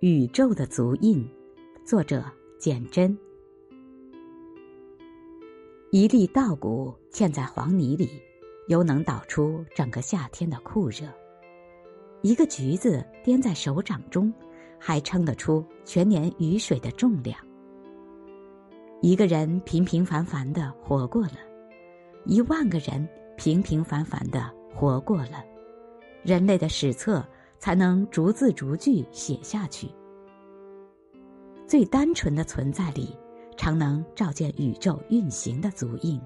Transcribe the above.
宇宙的足印，作者简真。一粒稻谷嵌在黄泥里，犹能导出整个夏天的酷热；一个橘子掂在手掌中，还称得出全年雨水的重量。一个人平平凡凡的活过了，一万个人平平凡凡的活过了，人类的史册才能逐字逐句写下去。最单纯的存在里，常能照见宇宙运行的足印。